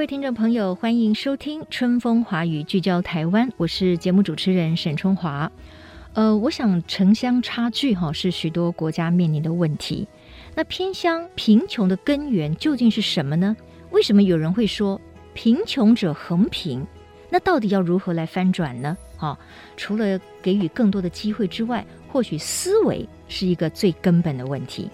各位听众朋友，欢迎收听《春风华语》，聚焦台湾。我是节目主持人沈春华。呃，我想城乡差距哈是许多国家面临的问题。那偏乡贫穷的根源究竟是什么呢？为什么有人会说贫穷者恒贫？那到底要如何来翻转呢？好，除了给予更多的机会之外，或许思维是一个最根本的问题。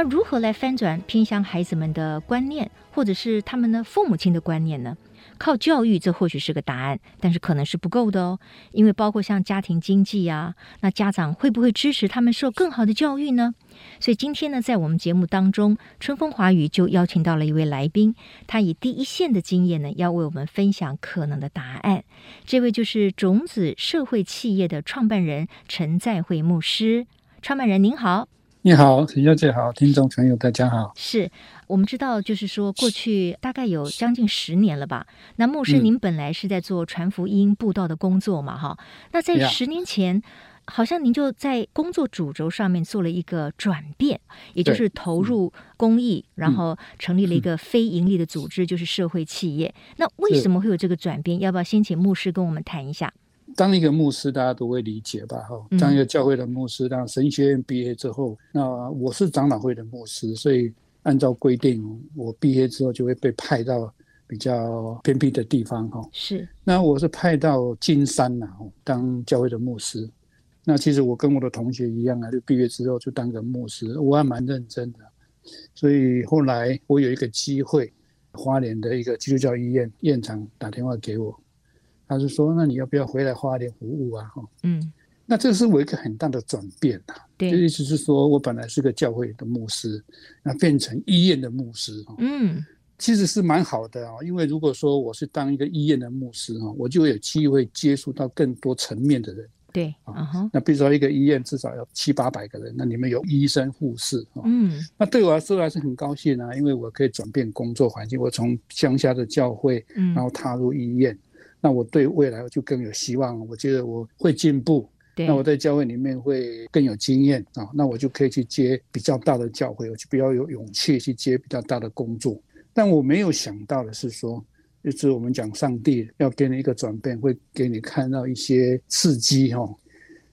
那如何来翻转偏向孩子们的观念，或者是他们的父母亲的观念呢？靠教育，这或许是个答案，但是可能是不够的哦。因为包括像家庭经济啊，那家长会不会支持他们受更好的教育呢？所以今天呢，在我们节目当中，春风华语就邀请到了一位来宾，他以第一线的经验呢，要为我们分享可能的答案。这位就是种子社会企业的创办人陈再会牧师。创办人您好，你好，陈小姐好，听众朋友大家好。是我们知道，就是说过去大概有将近十年了吧？那牧师您本来是在做传福音布道的工作嘛？哈、嗯，那在十年前。好像您就在工作主轴上面做了一个转变，也就是投入公益，然后成立了一个非盈利的组织，就是社会企业。那为什么会有这个转变？要不要先请牧师跟我们谈一下？当一个牧师，大家都会理解吧？哈，当一个教会的牧师，当神学院毕业之后，那我是长老会的牧师，所以按照规定，我毕业之后就会被派到比较偏僻的地方。哈，是。那我是派到金山呐，当教会的牧师。那其实我跟我的同学一样啊，就毕业之后就当个牧师，我还蛮认真的。所以后来我有一个机会，花莲的一个基督教医院院长打电话给我，他就说：“那你要不要回来花莲服务啊？”哈，嗯，那这是我一个很大的转变呐。对，就意思是说我本来是个教会的牧师，那变成医院的牧师。嗯，其实是蛮好的啊，因为如果说我是当一个医院的牧师哈，我就有机会接触到更多层面的人。对啊，那比如说一个医院至少要七八百个人，那里面有医生、护士，嗯，那对我来说还是很高兴啊，因为我可以转变工作环境，我从乡下的教会，然后踏入医院，嗯，那我对未来就更有希望，我觉得我会进步，对，那我在教会里面会更有经验啊，那我就可以去接比较大的教会，我就比较有勇气去接比较大的工作，但我没有想到的是说。就是我们讲上帝要给你一个转变，会给你看到一些刺激哈。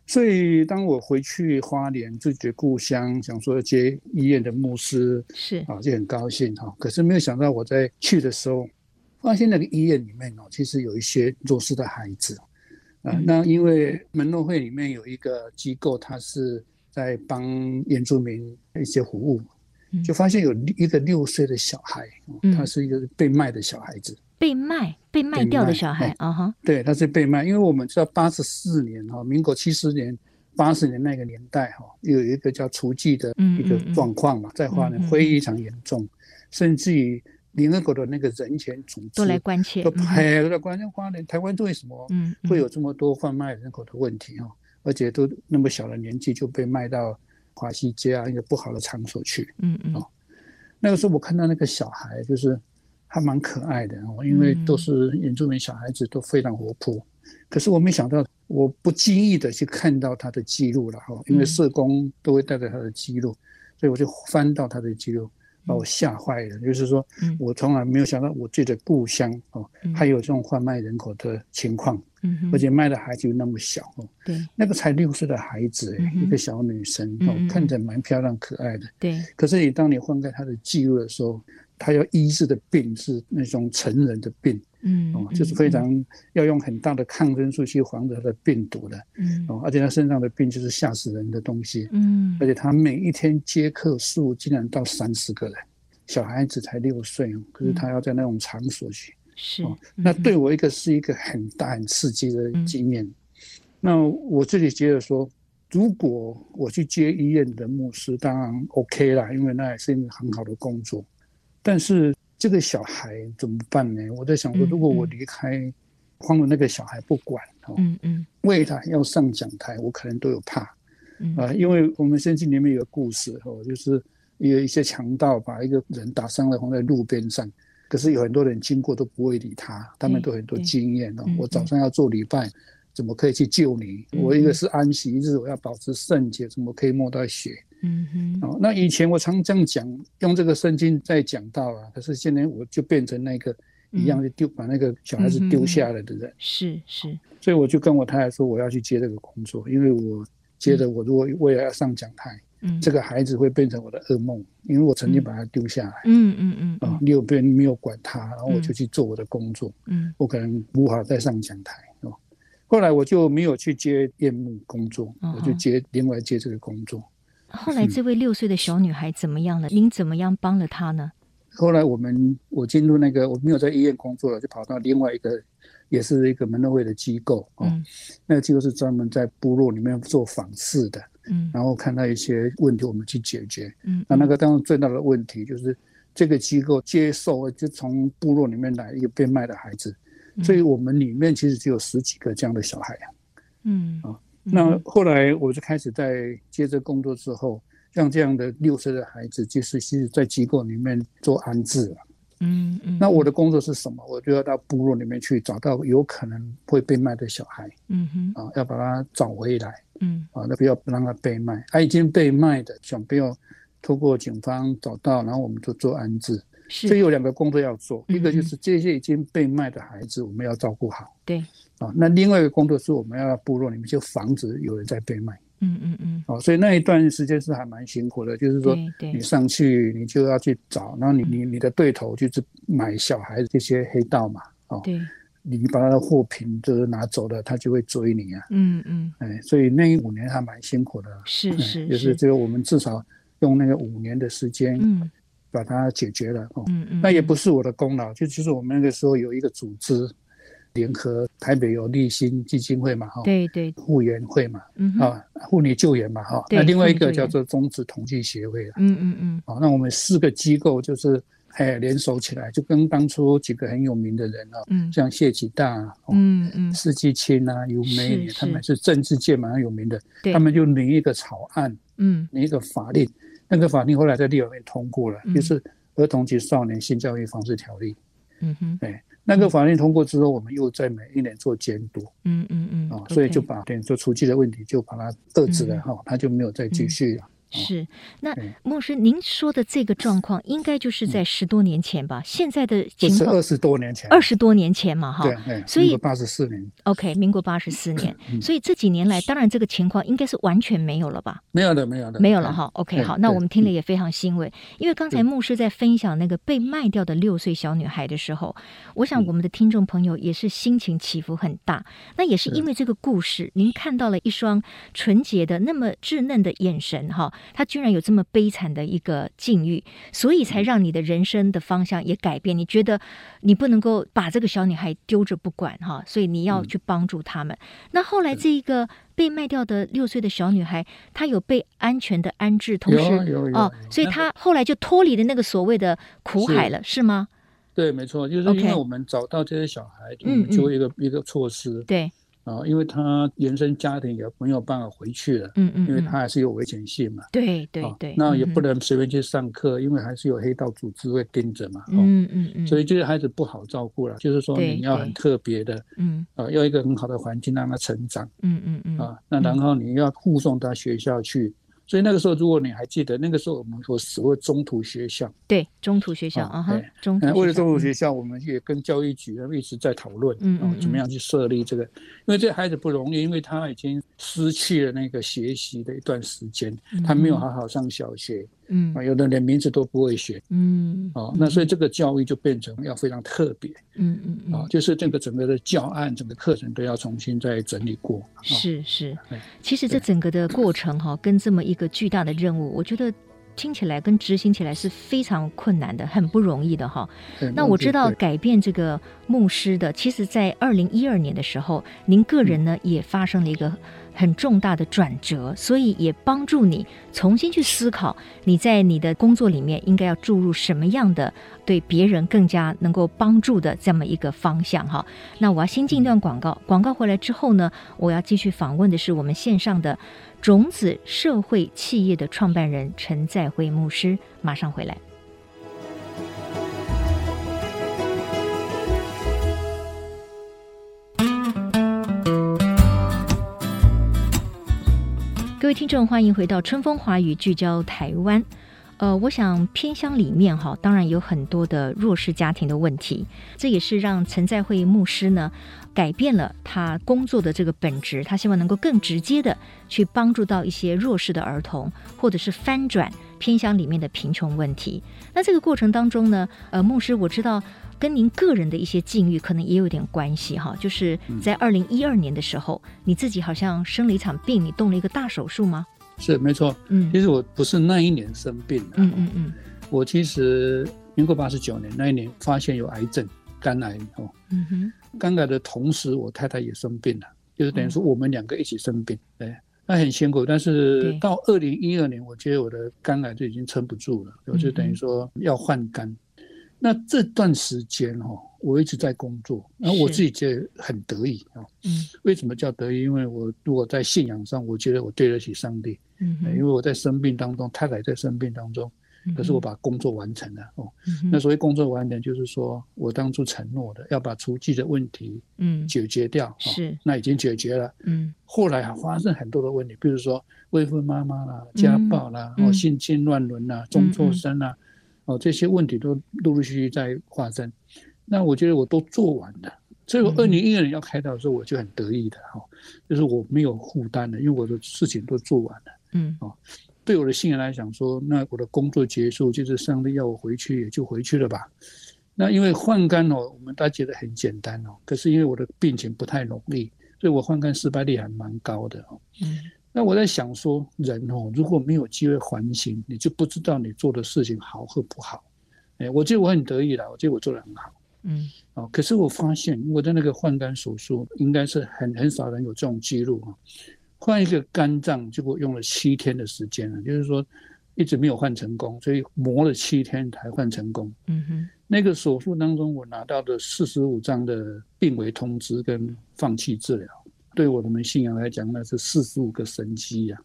所以当我回去花莲自己的故乡，想说接医院的牧师是啊，就很高兴哈。可是没有想到我在去的时候，发现那个医院里面哦，其实有一些弱势的孩子啊。那因为门诺会里面有一个机构，他是在帮原住民一些服务，就发现有一个六岁的小孩，他是一个被卖的小孩子。被卖、被卖掉的小孩啊哈，对，他是被卖，因为我们知道八十四年哈，民国七十年、八十年那个年代哈，有一个叫雏妓的一个状况嘛，在华人非常严重，甚至于联合国的那个人权组织都来关切，都拍都来关心花莲。台湾为什么会有这么多贩卖人口的问题哈？而且都那么小的年纪就被卖到华西街啊一个不好的场所去，嗯嗯，那个时候我看到那个小孩就是。还蛮可爱的哦，因为都是原住民小孩子，都非常活泼。可是我没想到，我不经意的去看到他的记录了哈，因为社工都会带着他的记录，所以我就翻到他的记录，把我吓坏了。就是说，我从来没有想到我自己的故乡哦，还有这种贩卖人口的情况，而且卖的孩子又那么小哦，对，那个才六岁的孩子，一个小女生哦，看着蛮漂亮可爱的，对。可是你当你翻开她的记录的时候，她要医治的病是那种成人的病，嗯，哦，就是非常要用很大的抗生素去防止它的病毒的，嗯，哦，而且他身上的病就是吓死人的东西，嗯，而且他每一天接客数竟然到三十个人，小孩子才六岁，可是他要在那种场所去，是哦，那对我一个是一个很大很刺激的经验，那我自己觉得说，如果我去接医院的牧师，当然 OK 啦，因为那也是一个很好的工作。但是这个小孩怎么办呢？我在想说，如果我离开，放了那个小孩不管，嗯嗯，为他要上讲台，我可能都有怕，啊，因为我们圣经里面有个故事哦，就是有一些强盗把一个人打伤了，放在路边上，可是有很多人经过都不会理他，他们都很多经验哦。我早上要做礼拜。怎么可以去救你？我一个是安息日，我要保持圣洁，怎么可以摸到血？嗯哼。哦，那以前我常这样讲，用这个圣经在讲到啊。可是现在我就变成那个一样，就丢把那个小孩子丢下来的人。是是。所以我就跟我太太说，我要去接这个工作，因为我接着我如果未来要上讲台，这个孩子会变成我的噩梦，因为我曾经把他丢下来。嗯嗯嗯。啊，你有别人没有管他，然后我就去做我的工作。嗯。我可能无法再上讲台哦。后来我就没有去接验牧工作，我就接另外接这个工作。后来这位六岁的小女孩怎么样了？您怎么样帮了她呢？后来我们我进入那个我没有在医院工作了，就跑到另外一个也是一个门诺会的机构哦。那个机构是专门在部落里面做访视的，嗯，然后看到一些问题我们去解决，嗯，那那个当中最大的问题就是这个机构接受就从部落里面来一个被卖的孩子。所以我们里面其实只有十几个这样的小孩啊，嗯。啊，那后来我就开始在接着工作之后，像这样的六岁的孩子，就是其实在机构里面做安置了，嗯嗯。那我的工作是什么？我就要到部落里面去找到有可能会被卖的小孩，嗯哼，啊，要把他找回来，嗯啊，那不要让他被卖，他已经被卖的，想不要通过警方找到，然后我们就做安置。所以有两个工作要做，一个就是这些已经被卖的孩子，我们要照顾好。对，啊，那另外一个工作是我们要到部落里面就防止有人在被卖。嗯嗯嗯。哦，所以那一段时间是还蛮辛苦的，就是说你上去你就要去找，然后你你你的对头就是买小孩子这些黑道嘛。哦，对。你把他的货品就是拿走了，他就会追你啊。嗯嗯。哎，所以那五年还蛮辛苦的。是是。就是这个我们至少用那个五年的时间。嗯。把它解决了哦，嗯嗯，那也不是我的功劳，就其实我们那个时候有一个组织，联合台北有立新基金会嘛，哈，对对，护援会嘛，嗯啊，妇女救援嘛，哈，那另外一个叫做中止统计协会，嗯嗯嗯，好，那我们四个机构就是哎联手起来，就跟当初几个很有名的人啊，嗯，像谢启大，嗯嗯，施季青啊，尤美女，他们是政治界蛮有名的，他们就拟一个草案，嗯，拟一个法令。那个法令后来在立法院通过了，就是《儿童及少年性教育防治条例》。嗯哼，哎，那个法令通过之后，我们又在每一年做监督。嗯嗯嗯，啊，所以就把对做雏妓的问题就把它遏制了哈，它就没有再继续了。是，那牧师，您说的这个状况，应该就是在十多年前吧？现在的情况是二十多年前，二十多年前嘛，哈。对，所以八十四年。OK，民国八十四年。所以这几年来，当然这个情况应该是完全没有了吧？没有的，没有的，没有了哈。OK，好，那我们听了也非常欣慰，因为刚才牧师在分享那个被卖掉的六岁小女孩的时候，我想我们的听众朋友也是心情起伏很大。那也是因为这个故事，您看到了一双纯洁的那么稚嫩的眼神，哈。他居然有这么悲惨的一个境遇，所以才让你的人生的方向也改变。你觉得你不能够把这个小女孩丢着不管哈，所以你要去帮助他们。嗯、那后来这一个被卖掉的六岁的小女孩，她有被安全的安置，同时哦，所以她后来就脱离了那个所谓的苦海了，是，是吗？对，没错，就是因为我们找到这些小孩，嗯，就一个一个措施，对。啊，因为他原生家庭也没有办法回去了，嗯嗯，因为他还是有危险性嘛，对对对，那也不能随便去上课，因为还是有黑道组织会盯着嘛，嗯嗯嗯，所以这个孩子不好照顾了，就是说你要很特别的，嗯。啊，要一个很好的环境让他成长，嗯嗯嗯，啊，那然后你要护送他学校去。所以那个时候，如果你还记得，那个时候我们说所谓中途学校，对，中途学校啊哈，中途。为了中途学校，我们也跟教育局一直在讨论，嗯嗯，怎么样去设立这个？因为这孩子不容易，因为他已经失去了那个学习的一段时间，他没有好好上小学。嗯。啊，有的连名字都不会写，嗯，哦，那所以这个教育就变成要非常特别，嗯嗯嗯，啊，就是这个整个的教案、整个课程都要重新再整理过。是是，其实这整个的过程哈，跟这么一个巨大的任务，我觉得听起来跟执行起来是非常困难的，很不容易的哈。那我知道改变这个牧师的，其实在二零一二年的时候，您个人呢也发生了一个。很重大的转折，所以也帮助你重新去思考你在你的工作里面应该要注入什么样的对别人更加能够帮助的这么一个方向哈。那我要先进一段广告，广告回来之后呢，我要继续访问的是我们线上的种子社会企业的创办人陈再辉牧师，马上回来。各位听众，欢迎回到春风华语聚焦台湾。呃，我想偏乡里面哈，当然有很多的弱势家庭的问题，这也是让陈再辉牧师呢改变了他工作的这个本质，他希望能够更直接的去帮助到一些弱势的儿童，或者是翻转偏乡里面的贫穷问题。那这个过程当中呢，呃，牧师我知道。跟您个人的一些境遇可能也有点关系哈，就是在二零一二年的时候，嗯，你自己好像生了一场病，你动了一个大手术吗？是，没错。嗯，其实我不是那一年生病的。嗯嗯嗯。我其实民国八十九年那一年发现有癌症，肝癌哦。嗯哼。肝癌的同时，我太太也生病了，就是等于说我们两个一起生病。对，嗯，那很辛苦。但是到二零一二年，我觉得我的肝癌就已经撑不住了，我就等于说要换肝。那这段时间哈，我一直在工作，然后我自己觉得很得意啊。嗯，为什么叫得意？因为我如果在信仰上，我觉得我对得起上帝。嗯，因为我在生病当中，太太在生病当中，可是我把工作完成了哦。那所谓工作完成，就是说我当初承诺的要把厨具的问题嗯解决掉，是那已经解决了。嗯，后来还发生很多的问题，比如说未婚妈妈啦、家暴啦、哦性侵乱伦啦、中辍生啦。哦，这些问题都陆陆续续在发生，那我觉得我都做完了，所以我二零一二年要开刀的时候，我就很得意的哈，就是我没有负担了，因为我的事情都做完了。嗯，哦，对我的信仰来讲说，那我的工作结束，就是上帝要我回去，也就回去了吧。那因为换肝哦，我们大家觉得很简单哦，可是因为我的病情不太容易，所以我换肝失败率还蛮高的哦。嗯。那我在想说，人哦，如果没有机会反省，你就不知道你做的事情好和不好。哎，我觉得我很得意啦，我觉得我做的很好。嗯，哦，可是我发现我的那个换肝手术，应该是很很少人有这种记录啊。换一个肝脏，结果用了七天的时间了，就是说一直没有换成功，所以磨了七天才换成功。嗯哼，那个手术当中，我拿到的四十五张的病危通知跟放弃治疗。对我们信仰来讲，那是四十五个神机呀！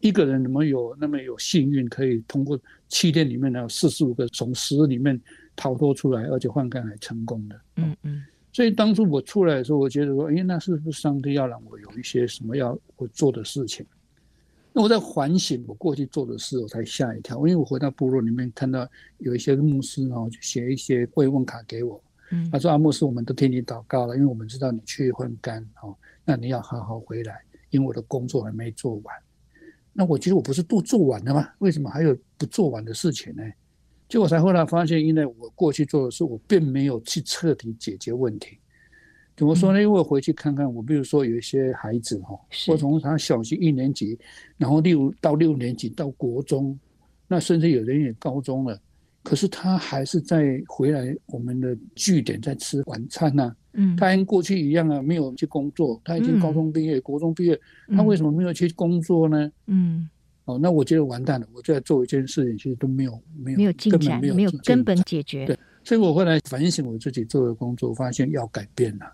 一个人怎么有那么有幸运，可以通过七天里面呢，四十五个从死里面逃脱出来，而且换肝还成功的。嗯嗯。所以当初我出来的时候，我觉得说，哎，那是不是上帝要让我有一些什么要我做的事情？那我在反省我过去做的事，我才吓一跳。因为我回到部落里面，看到有一些牧师哦，就写一些慰问卡给我。嗯。他说：“阿牧师，我们都替你祷告了，因为我们知道你去换肝哦。”那你要好好回来，因为我的工作还没做完。那我觉得我不是都做完了吗？为什么还有不做完的事情呢？结果才后来发现，因为我过去做的事，我并没有去彻底解决问题。怎么说呢？因为我回去看看，我比如说有一些孩子哈，我从他小学一年级，然后六到六年级到国中，那甚至有人也高中了，可是他还是在回来我们的据点在吃晚餐呐。嗯，他跟过去一样啊，没有去工作。他已经高中毕业、嗯、国中毕业，他为什么没有去工作呢？嗯，哦，那我觉得完蛋了。我在做一件事情，其实都没有没有没有进展，没有没有根本解决。对，所以我后来反省我自己做的工作，发现要改变了。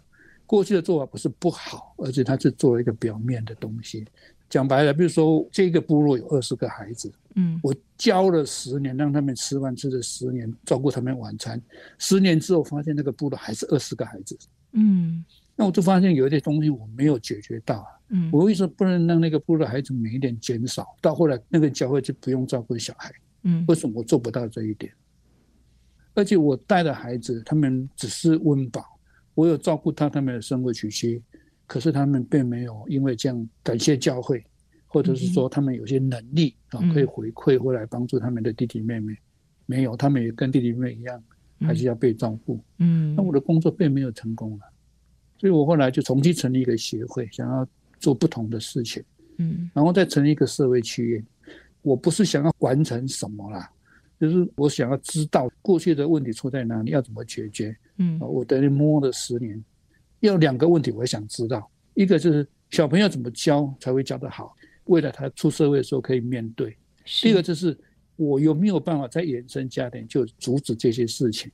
过去的做法不是不好，而且他是做了一个表面的东西。讲白了，比如说这个部落有二十个孩子，嗯，我教了十年，让他们吃饭吃了十年，照顾他们晚餐，十年之后发现那个部落还是二十个孩子，嗯，那我就发现有一些东西我没有解决到，嗯，我为什么不能让那个部落孩子每一点减少？到后来那个教会就不用照顾小孩，嗯，为什么我做不到这一点？而且我带的孩子，他们只是温饱，我有照顾他他们的生活起居。可是他们并没有因为这样感谢教会，或者是说他们有些能力啊，可以回馈回来帮助他们的弟弟妹妹，没有，他们也跟弟弟妹妹一样，还是要被照顾。嗯，那我的工作并没有成功了，所以我后来就重新成立一个协会，想要做不同的事情。嗯，然后再成立一个社会企业。我不是想要完成什么啦，就是我想要知道过去的问题出在哪里，要怎么解决。嗯，我等于摸了十年。有两个问题，我想知道，一个就是小朋友怎么教才会教得好？为了他出社会的时候可以面对。第二个就是我有没有办法在原生家庭就阻止这些事情，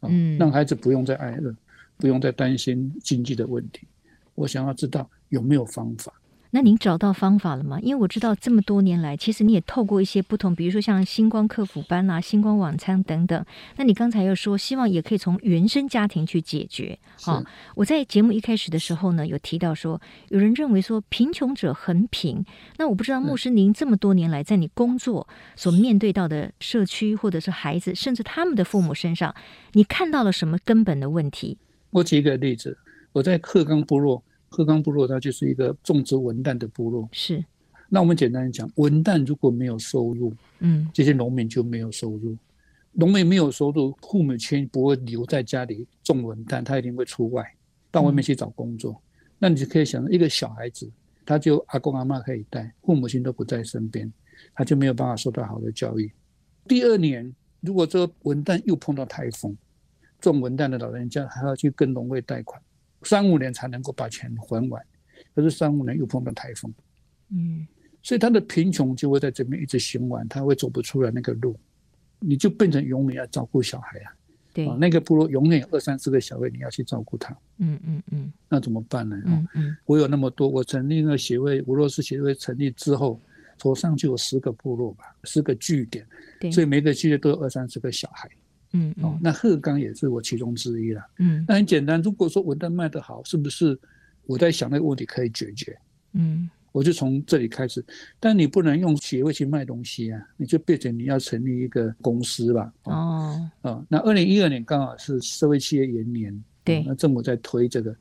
嗯，让孩子不用再挨饿，不用再担心经济的问题。我想要知道有没有方法。那您找到方法了吗？因为我知道这么多年来，其实你也透过一些不同，比如说像星光客服班啊、星光晚餐等等。那你刚才又说，希望也可以从原生家庭去解决。好、哦，我在节目一开始的时候呢，有提到说，有人认为说贫穷者很贫。那我不知道牧师您这么多年来在你工作所面对到的社区，或者是孩子，甚至他们的父母身上，你看到了什么根本的问题？我举一个例子，我在鹤冈部落。鹤冈部落，它就是一个种植文旦的部落。是，那我们简单讲，文旦如果没有收入，嗯，这些农民就没有收入。农民没有收入，父母亲不会留在家里种文旦，他一定会出外到外面去找工作。嗯、那你就可以想，一个小孩子，他就阿公阿妈可以带，父母亲都不在身边，他就没有办法受到好的教育。第二年，如果这个文旦又碰到台风，种文旦的老人家还要去跟农会贷款。三五年才能够把钱还完，可是三五年又碰到台风，嗯，所以他的贫穷就会在这边一直循环，他会走不出来那个路，你就变成永远要照顾小孩啊，对，那个部落永远有二三十个小孩，你要去照顾他，嗯嗯嗯，那怎么办呢？嗯嗯，我有那么多，我成立那个协会，俄罗斯协会成立之后，头上就有十个部落吧，十个据点，对，所以每个据点都有二三十个小孩。嗯，嗯，哦，那鹤岗也是我其中之一了。嗯，那很简单，如果说文旦卖得好，是不是我在想那个问题可以解决？嗯，我就从这里开始。但你不能用协会去卖东西啊，你就变成你要成立一个公司吧。哦，啊、哦，那二零一二年刚好是社会企业元年，对、哦，那政府在推这个，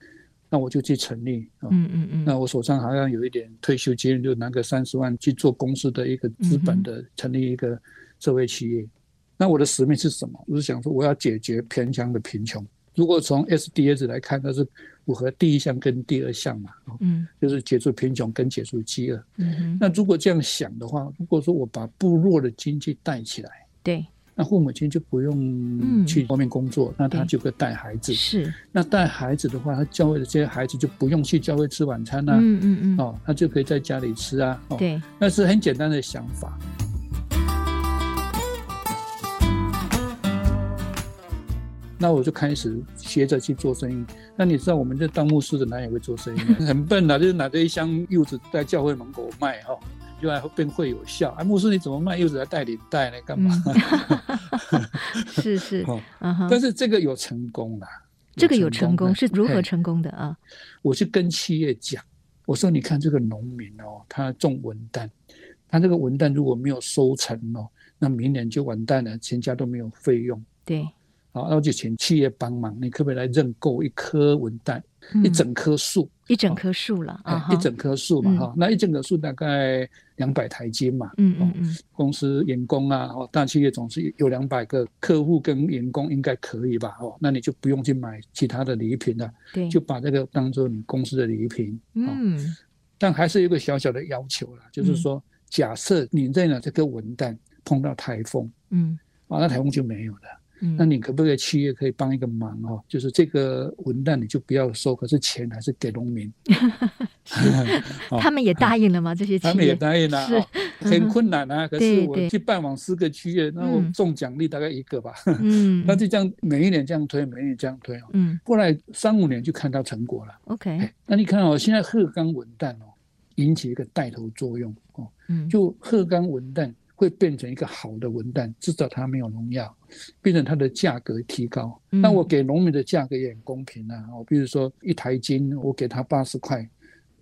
那我就去成立。哦、嗯嗯嗯。那我手上好像有一点退休金，就拿个三十万去做公司的一个资本的，成立一个社会企业。那我的使命是什么？我是想说，我要解决偏乡的贫穷。如果从 SDS 来看，它是符合第一项跟第二项嘛，嗯，就是解除贫穷跟解除饥饿。嗯，那如果这样想的话，如果说我把部落的经济带起来，对，那父母亲就不用去外面工作，嗯，那他就可以带孩子。是，那带孩子的话，他教会的这些孩子就不用去教会吃晚餐啊，嗯嗯嗯，哦，他就可以在家里吃啊。对，那是很简单的想法。那我就开始学着去做生意。那你知道，我们这当牧师的哪也会做生意？很笨呐，就是拿着一箱柚子在教会门口卖哈，就还变会有效。哎，牧师你怎么卖柚子来带领带呢？干嘛？嗯、是是，但是这个有成功啦，这个有成功是如何成功的啊？我去跟企业讲，我说你看这个农民哦，他种文旦，他这个文旦如果没有收成哦，那明年就完蛋了，全家都没有费用。对。好，那我就请企业帮忙，你可不可以来认购一棵文旦，嗯、一整棵树，一整棵树了啊，一整棵树嘛，哈、嗯，那一整棵树大概两百台斤嘛，嗯嗯嗯，公司员工啊，哦，大企业总是有两百个客户跟员工，应该可以吧，哦，那你就不用去买其他的礼品了，对，就把这个当做你公司的礼品，嗯，但还是有一个小小的要求了，就是说，嗯、假设你认了这个文旦碰到台风，嗯，啊，那台风就没有了。那你可不可以企业可以帮一个忙哦？就是这个文旦你就不要收，可是钱还是给农民。他们也答应了吗？这些他们也答应了，很困难啊。可是我去拜访四个区域，那我中奖励大概一个吧。嗯，那就这样每一年这样推，每一年这样推哦。嗯，后来三五年就看到成果了。OK，那你看哦，现在鹤冈文旦哦，引起一个带头作用哦。嗯，就鹤冈文旦。会变成一个好的文旦，至少它没有农药，变成它的价格提高。那、嗯、我给农民的价格也很公平啊。我比如说一台斤，我给他八十块，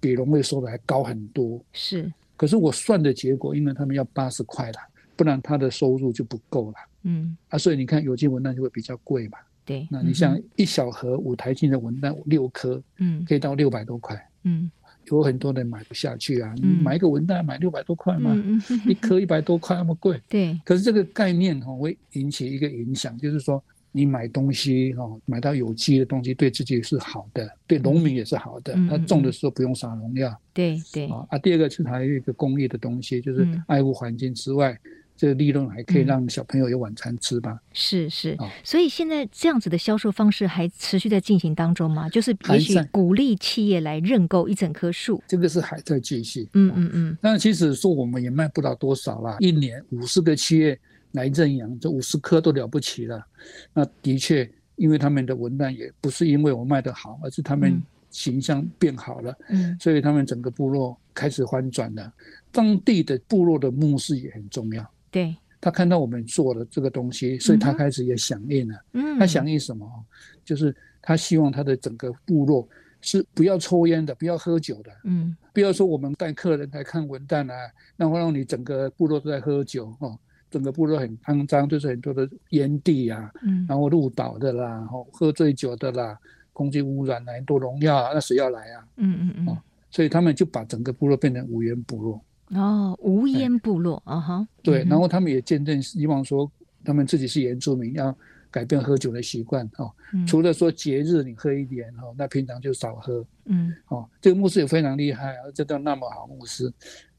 比农会收的还高很多。是，可是我算的结果，因为他们要八十块了，不然他的收入就不够了。嗯，啊，所以你看有机文旦就会比较贵嘛。对，那你像一小盒五台斤的文旦，六颗，嗯，可以到六百多块。嗯。有很多人买不下去啊！嗯、你买一个文旦买六百多块嘛，一颗一百多块那么贵。对。可是这个概念哈会引起一个影响，就是说你买东西哈，买到有机的东西对自己是好的，对农民也是好的。他、嗯、种的时候不用撒农药。对对。啊，第二个是还有一个公益的东西，就是爱护环境之外，这个利润还可以让小朋友有晚餐吃吧？是是，所以现在这样子的销售方式还持续在进行当中吗？就是也许鼓励企业来认购一整棵树，这个是还在继续。嗯嗯嗯。但其实说我们也卖不了多少啦，一年五十个企业来认养，这五十棵都了不起了。那的确，因为他们的文案也不是因为我卖得好，而是他们形象变好了，嗯，所以他们整个部落开始翻转了。当地的部落的牧师也很重要。对，他看到我们做的这个东西，所以他开始也响应了。嗯，他响应什么？就是他希望他的整个部落是不要抽烟的，不要喝酒的。嗯，不要说我们带客人来看文旦啊，然后让你整个部落都在喝酒哦，整个部落很肮脏，就是很多的烟蒂啊，嗯，然后鹿岛的啦，哦，喝醉酒的啦，空气污染啊，很多农药啊，那谁要来啊？嗯嗯嗯，哦，所以他们就把整个部落变成无烟部落。哦，无烟部落啊哈，对，然后他们也见证，希望说他们自己是原住民，要改变喝酒的习惯哦。除了说节日你喝一点哦，那平常就少喝。嗯，哦，这个牧师也非常厉害啊，这叫那么好牧师，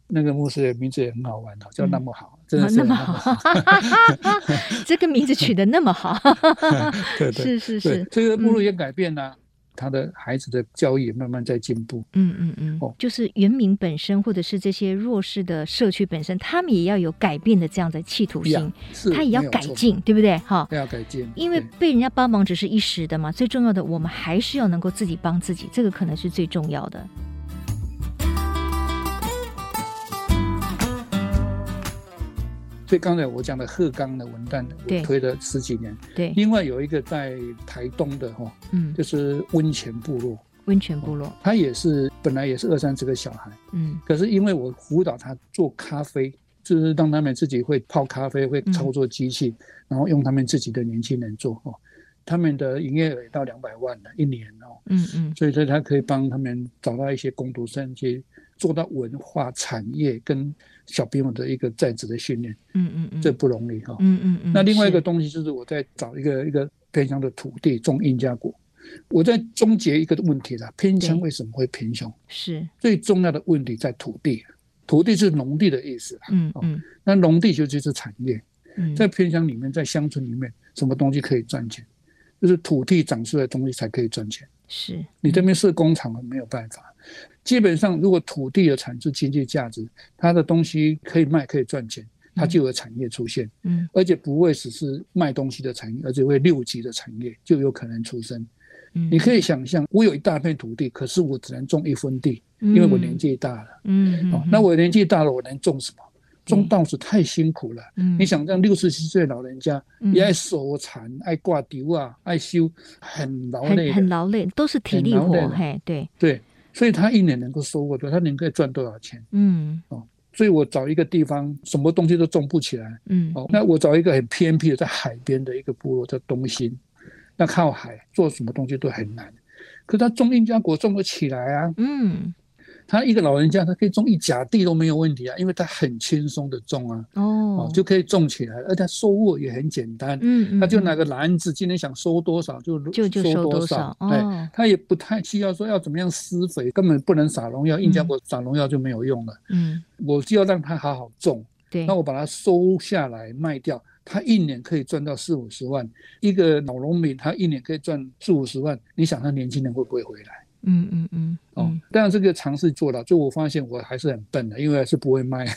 那个牧师的名字也很好玩哦，叫那么好，真的是那么好，这个名字取得那么好，对对，是是是，这个目录也改变了。他的孩子的教育也慢慢在进步。嗯嗯嗯，哦，就是原民本身，或者是这些弱势的社区本身，他们也要有改变的这样的企图心，他也要改进，对不对？哈，要改进。因为被人家帮忙只是一时的嘛，最重要的，我们还是要能够自己帮自己，这个可能是最重要的。所以刚才我讲的鹤冈的文旦，我推了十几年。对，另外有一个在台东的哈，嗯，就是温泉部落。温泉部落，他也是本来也是二三十个小孩，嗯，可是因为我辅导他做咖啡，就是让他们自己会泡咖啡，会操作机器，然后用他们自己的年轻人做哦，他们的营业额到两百万了一年哦，嗯嗯，所以说他可以帮他们找到一些工读生去做到文化产业跟。小朋友的一个在职的训练，嗯嗯嗯，这不容易哈，嗯嗯嗯。那另外一个东西就是我在找一个一个偏乡的土地种印加果，我在终结一个问题了，偏乡为什么会贫穷？是最重要的问题在土地，土地是农地的意思，嗯嗯。那农地就就是产业，嗯在偏乡里面，在乡村里面，什么东西可以赚钱？就是土地长出来的东西才可以赚钱。是你这边设工厂了没有办法。基本上，如果土地的产出经济价值，它的东西可以卖，可以赚钱，它就有产业出现。嗯，而且不会只是卖东西的产业，而且会六级的产业就有可能出生。嗯，你可以想象，我有一大片土地，可是我只能种一分地，因为我年纪大了。嗯，哦，那我年纪大了，我能种什么？种稻子太辛苦了。嗯，你想让六十七岁老人家也爱手残、爱挂丢啊、爱修，很劳累，很劳累，都是体力活。嘿，对对。所以他一年能够收获多，他能够赚多少钱？嗯，哦，所以我找一个地方，什么东西都种不起来。嗯，哦，那我找一个很偏僻的，在海边的一个部落，叫东兴，那靠海，做什么东西都很难。可他种印加果种得起来啊。嗯。他一个老人家，他可以种一甲地都没有问题啊，因为他很轻松的种啊，哦，就可以种起来，而且收获也很简单，嗯，他就拿个篮子，今天想收多少就收多少，对，他也不太需要说要怎么样施肥，根本不能撒农药，印加我撒农药就没有用了，嗯，我就要让他好好种，对，那我把它收下来卖掉，他一年可以赚到四五十万，一个老农民他一年可以赚四五十万，你想他年轻人会不会回来？嗯嗯嗯，哦，但然这个尝试做到，就我发现我还是很笨的，因为还是不会卖。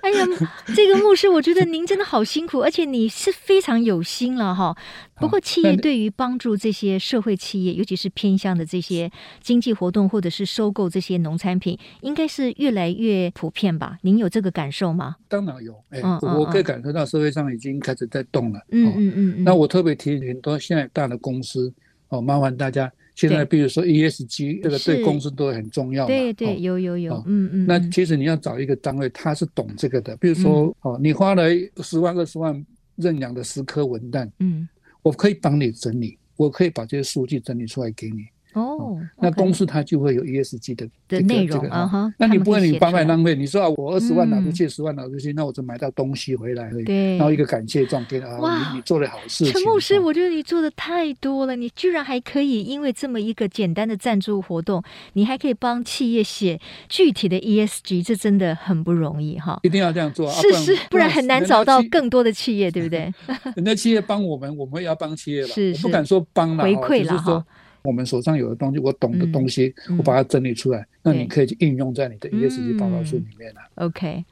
哎呀，这个牧师，我觉得您真的好辛苦，而且你是非常有心了哈。不过，企业对于帮助这些社会企业，尤其是偏向的这些经济活动，或者是收购这些农产品，应该是越来越普遍吧？您有这个感受吗？当然有，哎，我可以感受到社会上已经开始在动了。嗯嗯嗯。那我特别提很多现在大的公司。哦，麻烦大家现在，比如说 ESG 这个对公司都很重要。对对，有有有，嗯嗯。那其实你要找一个单位，他是懂这个的。比如说，哦，你花了十万二十万认养的十颗文旦，嗯，我可以帮你整理，我可以把这些数据整理出来给你。哦，那公司它就会有 ESG 的的内容啊哈。那你不会你白白浪费？你说啊，我二十万拿出去，十万拿出去，那我就买到东西回来而已。对，然后一个感谢状给啊，你你做了好事。陈牧师，我觉得你做的太多了，你居然还可以因为这么一个简单的赞助活动，你还可以帮企业写具体的 ESG，这真的很不容易哈。一定要这样做，是是，不然很难找到更多的企业，对不对？人家企业帮我们，我们也要帮企业了。不敢说帮了，回馈了哈。我们手上有的东西，我懂的东西，嗯、我把它整理出来，嗯、那你可以去应用在你的 ESG 报告书里面了。嗯、OK，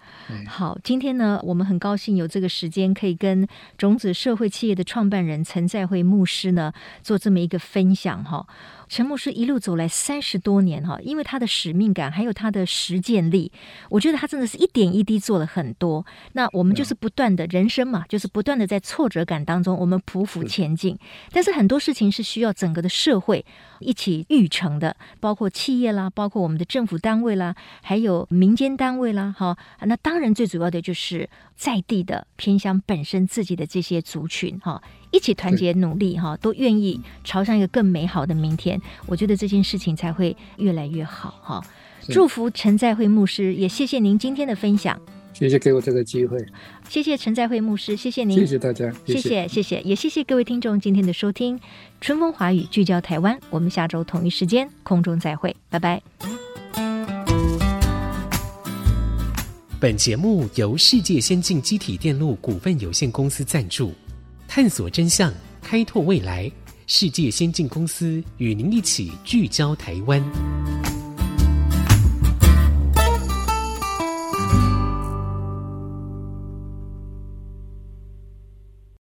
好，今天呢，我们很高兴有这个时间，可以跟种子社会企业的创办人陈在辉牧师呢做这么一个分享哈。陈牧师一路走来三十多年哈，因为他的使命感还有他的实践力，我觉得他真的是一点一滴做了很多。那我们就是不断的人生嘛，就是不断的在挫折感当中，我们匍匐前进。但是很多事情是需要整个的社会一起育成的，包括企业啦，包括我们的政府单位啦，还有民间单位啦，哈。那当然最主要的就是在地的偏乡本身自己的这些族群哈。一起团结努力哈，都愿意朝向一个更美好的明天。我觉得这件事情才会越来越好哈。祝福陈在惠牧师，也谢谢您今天的分享。谢谢给我这个机会。谢谢陈在惠牧师，谢谢您。谢谢大家，谢谢谢谢，也谢谢各位听众今天的收听。春风华语聚焦台湾，我们下周同一时间空中再会，拜拜。本节目由世界先进机体电路股份有限公司赞助。探索真相，开拓未来。世界先进公司与您一起聚焦台湾。